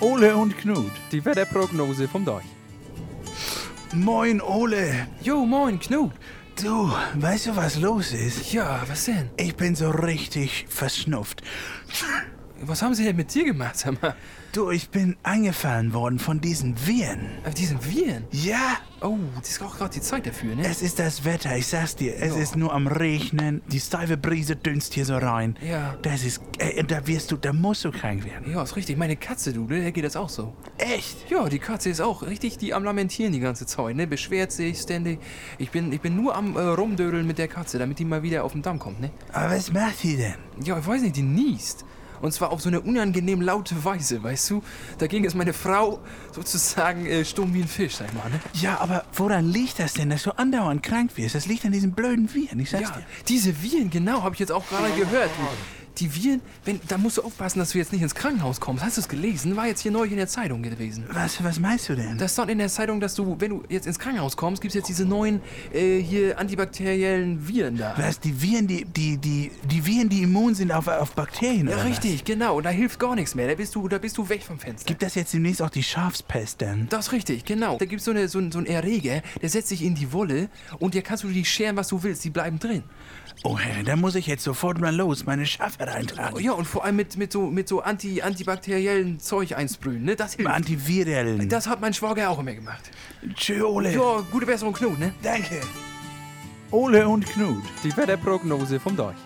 Ole und Knut. Die Wetterprognose vom Deich. Moin, Ole. Jo, moin, Knut. Du, weißt du, was los ist? Ja, was denn? Ich bin so richtig verschnupft. Was haben sie denn mit dir gemacht, sag mal? Du, ich bin angefallen worden von diesen Viren. Auf diesen Viren? Ja, Oh, das ist auch gerade die Zeit dafür, ne? es ist das Wetter, ich sag's dir. Es Ja. ist nur am Regnen, die steife Brise dünst hier so rein. Ja. Das ist, äh, da wirst du, da musst du krank werden. Ja, ist richtig. Meine Katze, du, ne, der geht das auch so. Echt? Ja, die Katze ist auch richtig, die am Lamentieren die ganze Zeit, ne? Beschwert sich ständig. Ich bin, ich bin nur am äh, Rumdödeln mit der Katze, damit die mal wieder auf den Damm kommt, ne? Aber was macht die denn? Ja, ich weiß nicht, die niest. Und zwar auf so eine unangenehm laute Weise, weißt du? Dagegen ist meine Frau sozusagen äh, stumm wie ein Fisch, sag ich mal, ne? Ja, aber woran liegt das denn, dass du andauernd krank wirst? Das liegt an diesen blöden Viren, ich sag's Ja, dir. diese Viren, genau, habe ich jetzt auch gerade gehört. Die Viren, wenn, da musst du aufpassen, dass du jetzt nicht ins Krankenhaus kommst. Hast du es gelesen? War jetzt hier neu in der Zeitung gewesen. Was, was meinst du denn? Da stand in der Zeitung, dass du, wenn du jetzt ins Krankenhaus kommst, gibt es jetzt diese neuen äh, hier antibakteriellen Viren da. was, die Viren, die, die, die, die Viren, die immun sind auf, auf Bakterien, Ja, oder was? richtig, genau. Und da hilft gar nichts mehr. Da bist du, da bist du weg vom Fenster. Gibt das jetzt demnächst auch die Schafspest denn? Das ist richtig, genau. Da gibt so es so, so einen Erreger, der setzt sich in die Wolle und der kannst du die scheren, was du willst. Die bleiben drin. Oh Herr, da muss ich jetzt sofort mal los, meine Schafe reintragen. Ja, und vor allem mit, mit so, mit so anti, antibakteriellen Zeug einsprühen, ne? Das hilft. Antivirellen. Das hat mein Schwager auch immer gemacht. Tschö, Ole. Ja, gute Besserung, Knut, ne? Danke. Ole und Knut. Die Wetterprognose vom Deich.